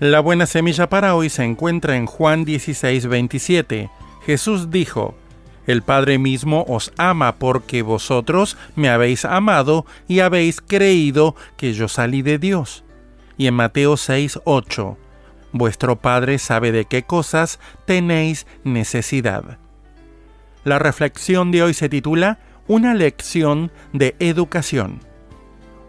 La buena semilla para hoy se encuentra en Juan 16, 27. Jesús dijo, El Padre mismo os ama porque vosotros me habéis amado y habéis creído que yo salí de Dios. Y en Mateo 6, 8, Vuestro Padre sabe de qué cosas tenéis necesidad. La reflexión de hoy se titula Una lección de educación.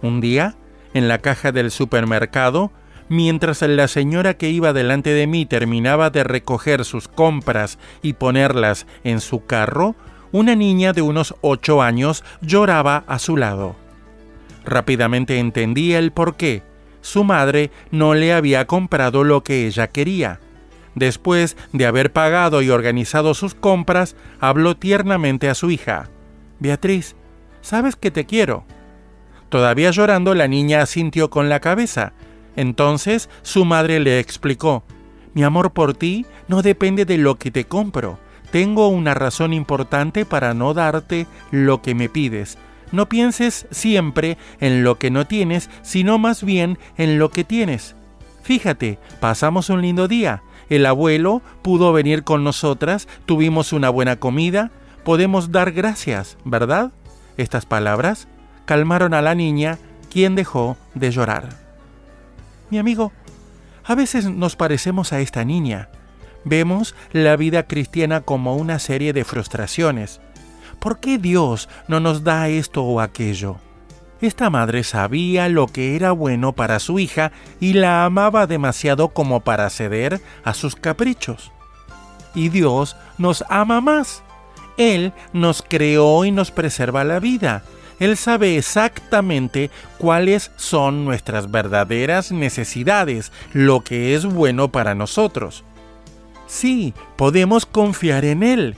Un día, en la caja del supermercado, Mientras la señora que iba delante de mí terminaba de recoger sus compras y ponerlas en su carro, una niña de unos ocho años lloraba a su lado. Rápidamente entendí el por qué. Su madre no le había comprado lo que ella quería. Después de haber pagado y organizado sus compras, habló tiernamente a su hija. Beatriz, sabes que te quiero. Todavía llorando, la niña asintió con la cabeza, entonces su madre le explicó, mi amor por ti no depende de lo que te compro. Tengo una razón importante para no darte lo que me pides. No pienses siempre en lo que no tienes, sino más bien en lo que tienes. Fíjate, pasamos un lindo día. El abuelo pudo venir con nosotras, tuvimos una buena comida, podemos dar gracias, ¿verdad? Estas palabras calmaron a la niña, quien dejó de llorar. Mi amigo, a veces nos parecemos a esta niña. Vemos la vida cristiana como una serie de frustraciones. ¿Por qué Dios no nos da esto o aquello? Esta madre sabía lo que era bueno para su hija y la amaba demasiado como para ceder a sus caprichos. Y Dios nos ama más. Él nos creó y nos preserva la vida él sabe exactamente cuáles son nuestras verdaderas necesidades, lo que es bueno para nosotros. Sí, podemos confiar en Él.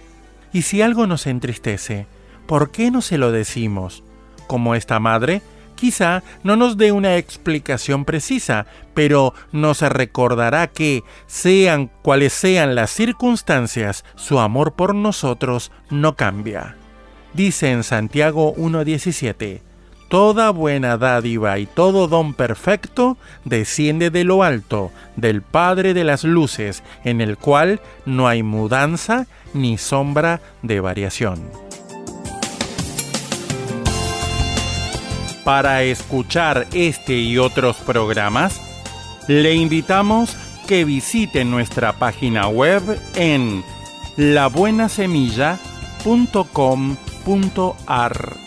Y si algo nos entristece, ¿por qué no se lo decimos? Como esta madre, quizá no nos dé una explicación precisa, pero nos recordará que, sean cuales sean las circunstancias, su amor por nosotros no cambia. Dice en Santiago 1.17, Toda buena dádiva y todo don perfecto desciende de lo alto, del Padre de las Luces, en el cual no hay mudanza ni sombra de variación. Para escuchar este y otros programas, le invitamos que visite nuestra página web en labuenasemilla.com ar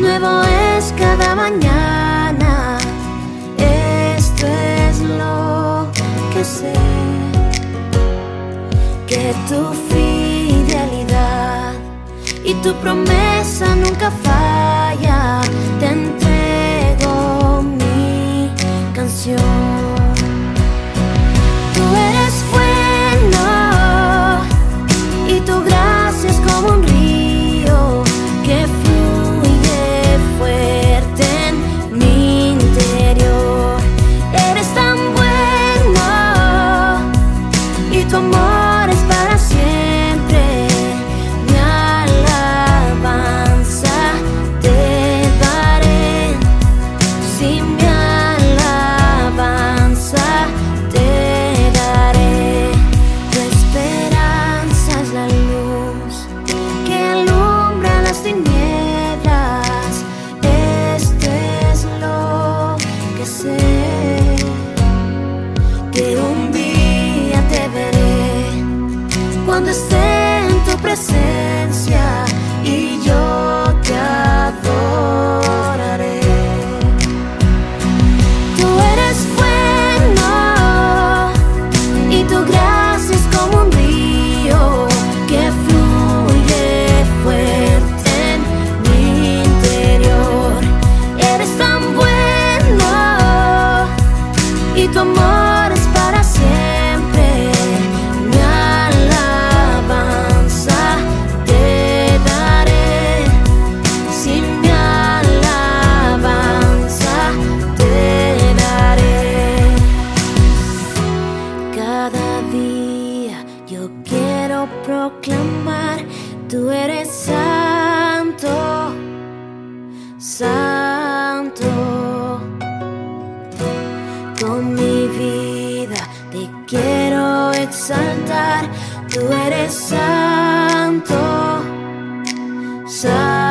nuevo es cada mañana es lo que sé, que tu fidelidad y tu promesa nunca falla. Te entrego mi canción. exaltar, tú eres santo, santo.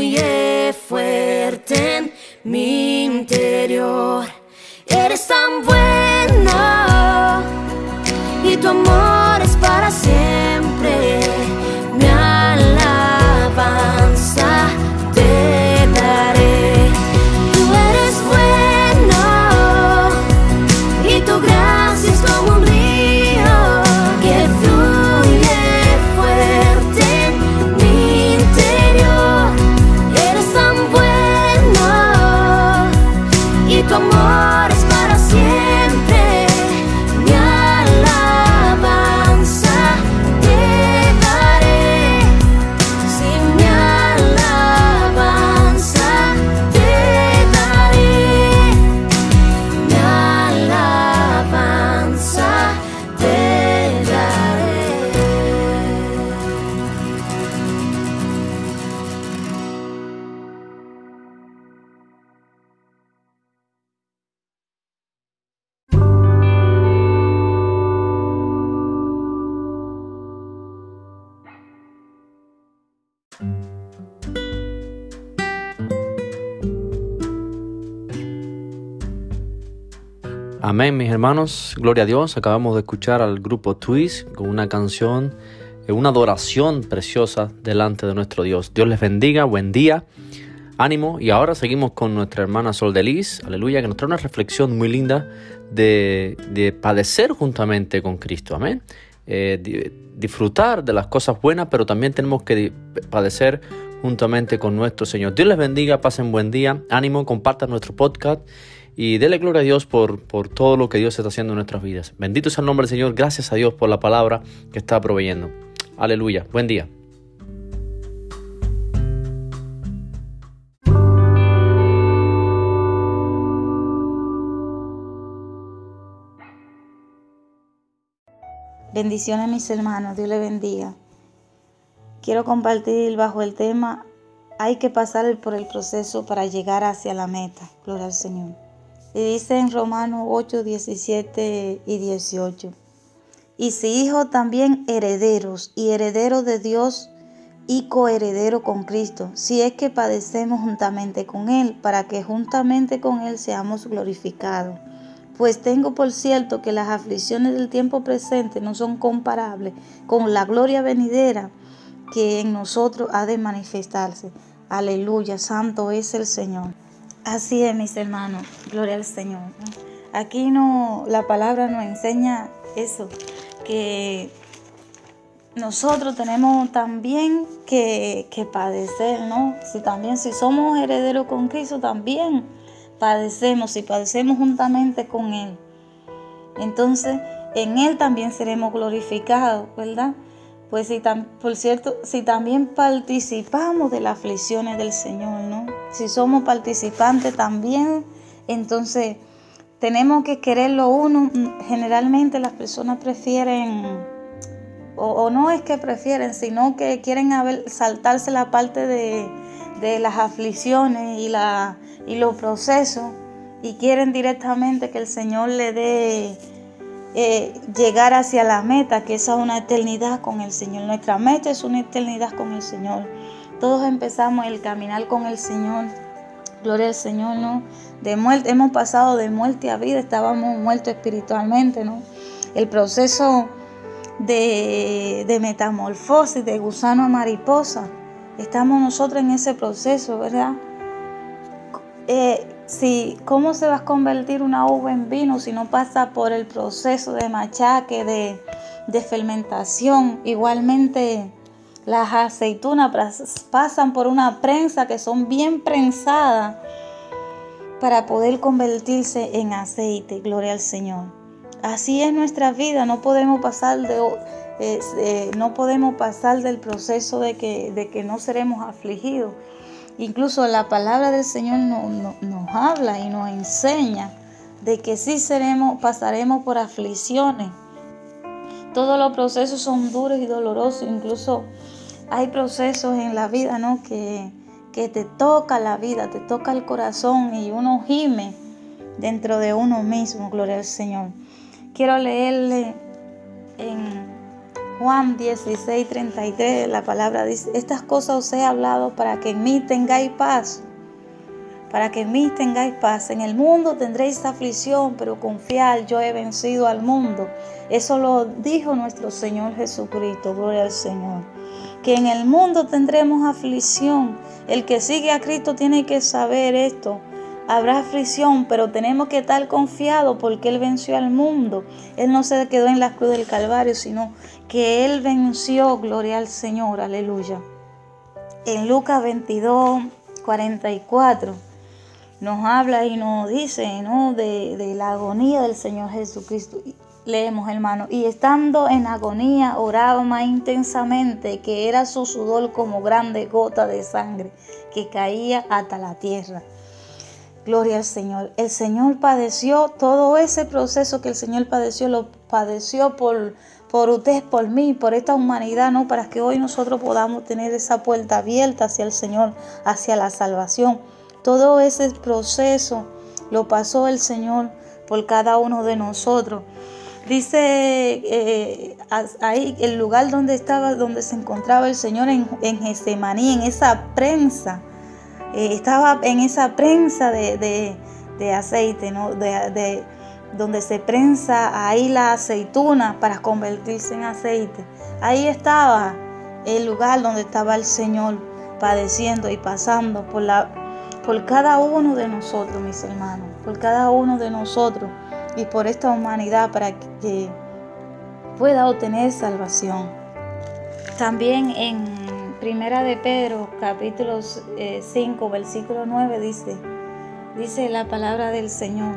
yeah. Amén, mis hermanos. Gloria a Dios. Acabamos de escuchar al grupo Twist con una canción, eh, una adoración preciosa delante de nuestro Dios. Dios les bendiga. Buen día. Ánimo. Y ahora seguimos con nuestra hermana Sol de Lis, aleluya, que nos trae una reflexión muy linda de, de padecer juntamente con Cristo. Amén. Eh, di- disfrutar de las cosas buenas, pero también tenemos que padecer juntamente con nuestro Señor. Dios les bendiga, pasen buen día, ánimo, compartan nuestro podcast y dele gloria a Dios por, por todo lo que Dios está haciendo en nuestras vidas. Bendito sea el nombre del Señor, gracias a Dios por la palabra que está proveyendo. Aleluya, buen día. Bendiciones mis hermanos, Dios les bendiga. Quiero compartir bajo el tema, hay que pasar por el proceso para llegar hacia la meta. Gloria al Señor. Y dice en Romanos 8, 17 y 18. Y si hijos también herederos y herederos de Dios y coheredero con Cristo, si es que padecemos juntamente con Él, para que juntamente con Él seamos glorificados. Pues tengo por cierto que las aflicciones del tiempo presente no son comparables con la gloria venidera que en nosotros ha de manifestarse. Aleluya, santo es el Señor. Así es, mis hermanos, gloria al Señor. Aquí no, la palabra nos enseña eso, que nosotros tenemos también que, que padecer, ¿no? Si también, si somos herederos con Cristo, también padecemos y padecemos juntamente con Él. Entonces, en Él también seremos glorificados, ¿verdad? Pues si tam- por cierto, si también participamos de las aflicciones del Señor, ¿no? Si somos participantes también, entonces tenemos que quererlo uno. Generalmente las personas prefieren, o, no es que prefieren, sino que quieren haber- saltarse la parte de, las aflicciones y, y los procesos y quieren directamente que el Señor le dé eh, llegar hacia la meta, que esa es una eternidad con el Señor. Nuestra meta es una eternidad con el Señor. Todos empezamos el caminar con el Señor. Gloria al Señor, ¿no? Hemos pasado de muerte a vida, estábamos muertos espiritualmente, ¿no? El proceso de, de metamorfosis, de gusano a mariposa, estamos nosotros en ese proceso, ¿verdad? Eh, si, ¿Cómo se va a convertir una uva en vino si no pasa por el proceso de machaque, de, de fermentación? Igualmente, las aceitunas pasan por una prensa que son bien prensadas para poder convertirse en aceite. Gloria al Señor. Así es nuestra vida, no podemos pasar de eh, no podemos pasar del proceso de que, de que no seremos afligidos. Incluso la palabra del Señor no- no- nos habla y nos enseña de que sí seremos, pasaremos por aflicciones. Todos los procesos son duros y dolorosos, incluso hay procesos en la vida, ¿no? Que, que te toca la vida, te toca el corazón y uno gime dentro de uno mismo, gloria al Señor. Quiero leerle en Juan 16, 33, la palabra dice, estas cosas os he hablado para que en mí tengáis paz. Para que en mí tengáis paz. En el mundo tendréis aflicción, pero confiad, yo he vencido al mundo. Eso lo dijo nuestro Señor Jesucristo, gloria al Señor. Que en el mundo tendremos aflicción. El que sigue a Cristo tiene que saber esto. Habrá aflicción, pero tenemos que estar confiados porque Él venció al mundo. Él no se quedó en la cruz del Calvario, sino que Él venció, gloria al Señor, aleluya. En Lucas 22, 44 nos habla y nos dice ¿no? de, de la agonía del Señor Jesucristo. Leemos, hermano, y estando en agonía oraba más intensamente, que era su sudor como grande gota de sangre que caía hasta la tierra. Gloria al Señor. El Señor padeció todo ese proceso que el Señor padeció, lo padeció por, por usted, por mí, por esta humanidad, ¿no? Para que hoy nosotros podamos tener esa puerta abierta hacia el Señor, hacia la salvación. Todo ese proceso lo pasó el Señor por cada uno de nosotros. Dice eh, ahí el lugar donde estaba, donde se encontraba el Señor en, en Getsemaní, en esa prensa. Eh, estaba en esa prensa de, de, aceite, ¿no? De, donde se prensa ahí la aceituna para convertirse en aceite. Ahí estaba el lugar donde estaba el Señor padeciendo y pasando por, la, por cada uno de nosotros, mis hermanos, por cada uno de nosotros y por esta humanidad para que pueda obtener salvación. También en Primera de Pedro, capítulo 5, versículo 9 dice, dice la palabra del Señor,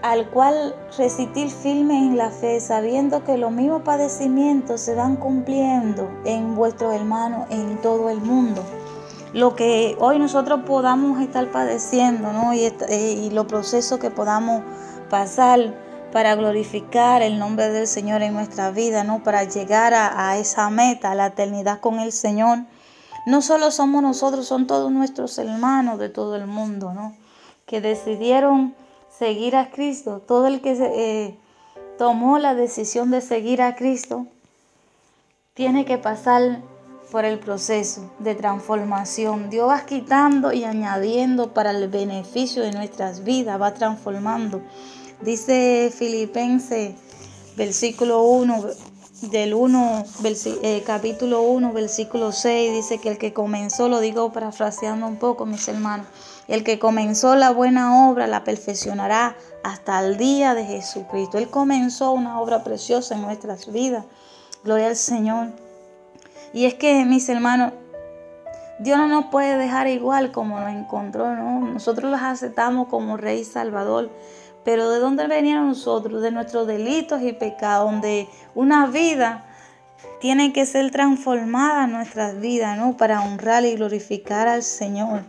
al cual resistir firme en la fe, sabiendo que los mismos padecimientos se van cumpliendo en vuestros hermanos en todo el mundo. Lo que hoy nosotros podamos estar padeciendo, ¿no? Y, eh, y los procesos que podamos pasar para glorificar el nombre del Señor en nuestra vida, ¿no? Para llegar a, esa meta, a la eternidad con el Señor. No solo somos nosotros, son todos nuestros hermanos de todo el mundo, ¿no? Que decidieron seguir a Cristo. Todo el que eh, tomó la decisión de seguir a Cristo tiene que pasar por el proceso de transformación. Dios va quitando y añadiendo para el beneficio de nuestras vidas, va transformando. Dice Filipenses, versículo 1, del 1, eh, capítulo 1, versículo 6, dice que el que comenzó, lo digo parafraseando un poco, mis hermanos, el que comenzó la buena obra la perfeccionará hasta el día de Jesucristo. Él comenzó una obra preciosa en nuestras vidas. Gloria al Señor. Y es que, mis hermanos, Dios no nos puede dejar igual como nos encontró, ¿no? Nosotros los aceptamos como Rey Salvador. Pero ¿de dónde venían nosotros? De nuestros delitos y pecados, donde una vida tiene que ser transformada nuestras vidas, ¿no? Para honrar y glorificar al Señor.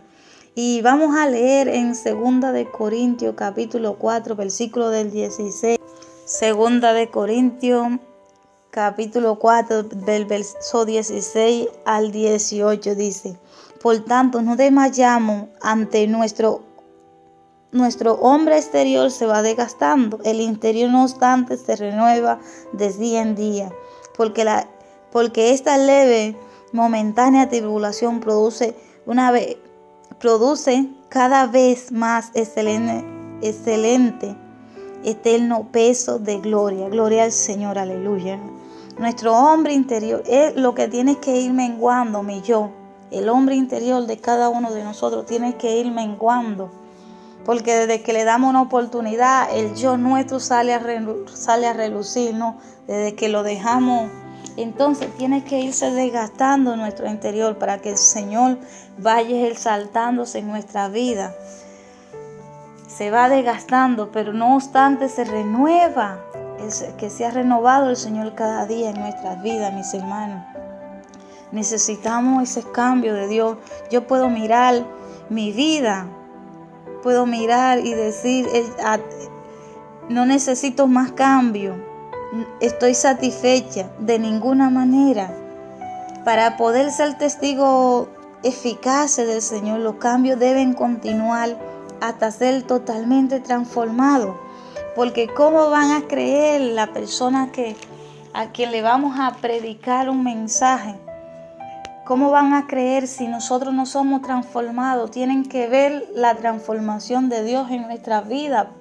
Y vamos a leer en Segunda de Corintios capítulo 4, versículo del 16. Segunda de Corintios capítulo 4 del verso 16 al 18 dice, por tanto no desmayamos ante nuestro nuestro hombre exterior se va desgastando, el interior no obstante se renueva de día en día, porque, la, porque esta leve, momentánea tribulación produce, una produce cada vez más excelente, excelente, eterno peso de gloria. Gloria al Señor, aleluya. Nuestro hombre interior es lo que tiene que ir menguando, mi yo. El hombre interior de cada uno de nosotros tiene que ir menguando. Porque desde que le damos una oportunidad, el yo nuestro sale a, sale a relucir, ¿no? Desde que lo dejamos, entonces tiene que irse desgastando nuestro interior para que el Señor vaya exaltándose en nuestra vida. se va desgastando, pero no obstante se renueva, es que se ha renovado el Señor cada día en nuestras vidas, mis hermanos. Necesitamos ese cambio de Dios. Yo puedo mirar mi vida, puedo mirar y decir, eh, no necesito más cambio, estoy satisfecha de ninguna manera. Para poder ser testigo eficaz del Señor, los cambios deben continuar hasta ser totalmente transformados. Porque ¿cómo van a creer la persona que a quien le vamos a predicar un mensaje? ¿Cómo van a creer si nosotros no somos transformados? Tienen que ver la transformación de Dios en nuestra vida.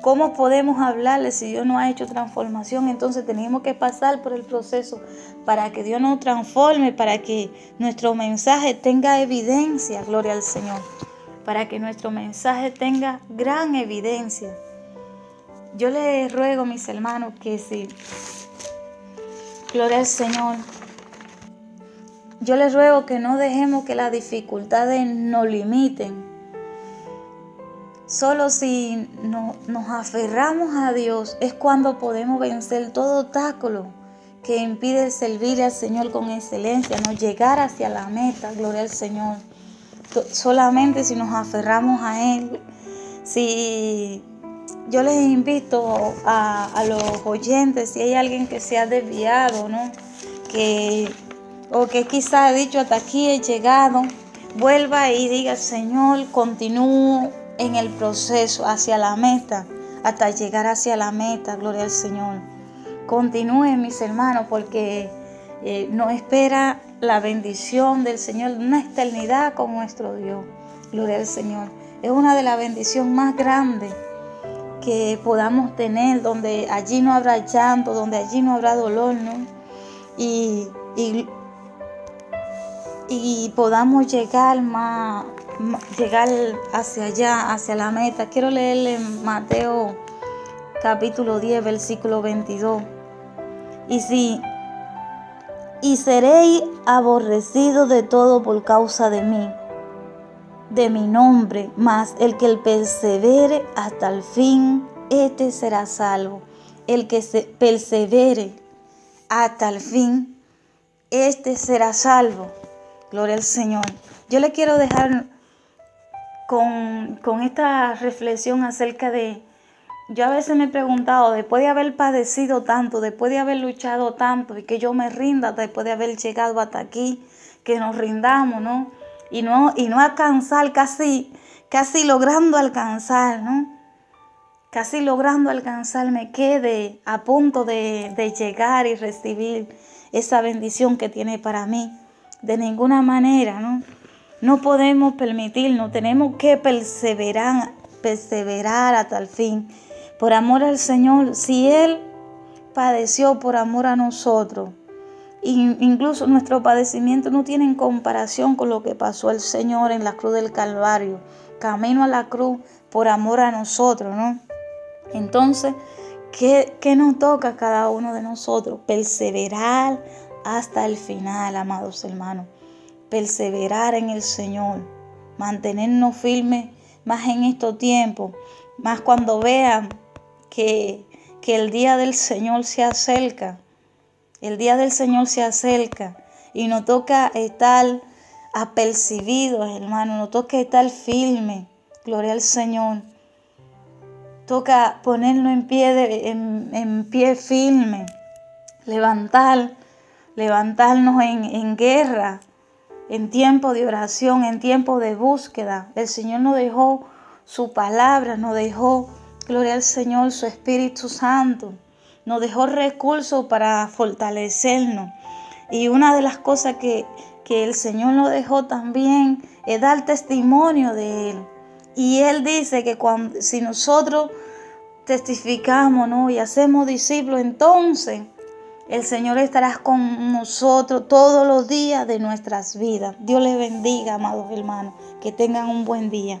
¿Cómo podemos hablarle si Dios no ha hecho transformación? Entonces tenemos que pasar por el proceso para que Dios nos transforme, para que nuestro mensaje tenga evidencia, gloria al Señor, para que nuestro mensaje tenga gran evidencia. Yo les ruego, mis hermanos, que si, gloria al Señor, yo les ruego que no dejemos que las dificultades nos limiten. Solo si no- nos aferramos a Dios es cuando podemos vencer todo obstáculo que impide servir al Señor con excelencia, no llegar hacia la meta, gloria al Señor. Solamente si nos aferramos a Él, si yo les invito a, a los oyentes, si hay alguien que se ha desviado, ¿no? Que, o que quizá ha dicho hasta aquí he llegado, vuelva y diga, Señor, continúo en el proceso hacia la meta, hasta llegar hacia la meta, gloria al Señor. Continúen mis hermanos, porque eh, nos espera la bendición del Señor, una eternidad con nuestro Dios, gloria al Señor. Es una de las bendiciones más grandes que podamos tener, donde allí no habrá llanto, donde allí no habrá dolor, ¿no? Y, y podamos llegar más, llegar hacia allá, hacia la meta. Quiero leerle Mateo capítulo 10, versículo 22. Y si y seréis aborrecidos de todo por causa de mí, de mi nombre, mas el que persevere hasta el fin, este será salvo. El que se persevere hasta el fin, este será salvo. Gloria al Señor. Yo le quiero dejar con, con esta reflexión acerca de, yo a veces me he preguntado, después de haber padecido tanto, después de haber luchado tanto y que yo me rinda después de haber llegado hasta aquí, que nos rindamos, ¿no? Y no, y no alcanzar casi, casi logrando alcanzar, ¿no? Casi logrando alcanzar, me quede a punto de, de llegar y recibir esa bendición que tiene para mí. De ninguna manera, ¿no? No podemos permitirnos, tenemos que perseverar, perseverar hasta el fin. Por amor al Señor, si Él padeció por amor a nosotros, incluso nuestro padecimiento no tiene en comparación con lo que pasó el Señor en la cruz del Calvario, camino a la cruz por amor a nosotros, ¿no? Entonces, ¿qué, qué nos toca a cada uno de nosotros? Perseverar hasta el final, amados hermanos. Perseverar en el Señor, mantenernos firmes más en estos tiempos, más cuando vean que, que el día del Señor se acerca. El día del Señor se acerca y nos toca estar apercibidos, hermano. Nos toca estar firmes. Gloria al Señor. Toca ponernos en pie, en, en pie firme. Levantar, levantarnos en, en guerra, en tiempo de oración, en tiempo de búsqueda. El Señor nos dejó su palabra, nos dejó, gloria al Señor, su Espíritu Santo. Nos dejó recursos para fortalecernos. Y una de las cosas que, que el Señor nos dejó también es dar testimonio de Él. Y Él dice que cuando, si nosotros testificamos ¿no? y hacemos discípulos, entonces el Señor estará con nosotros todos los días de nuestras vidas. Dios les bendiga, amados hermanos. Que tengan un buen día.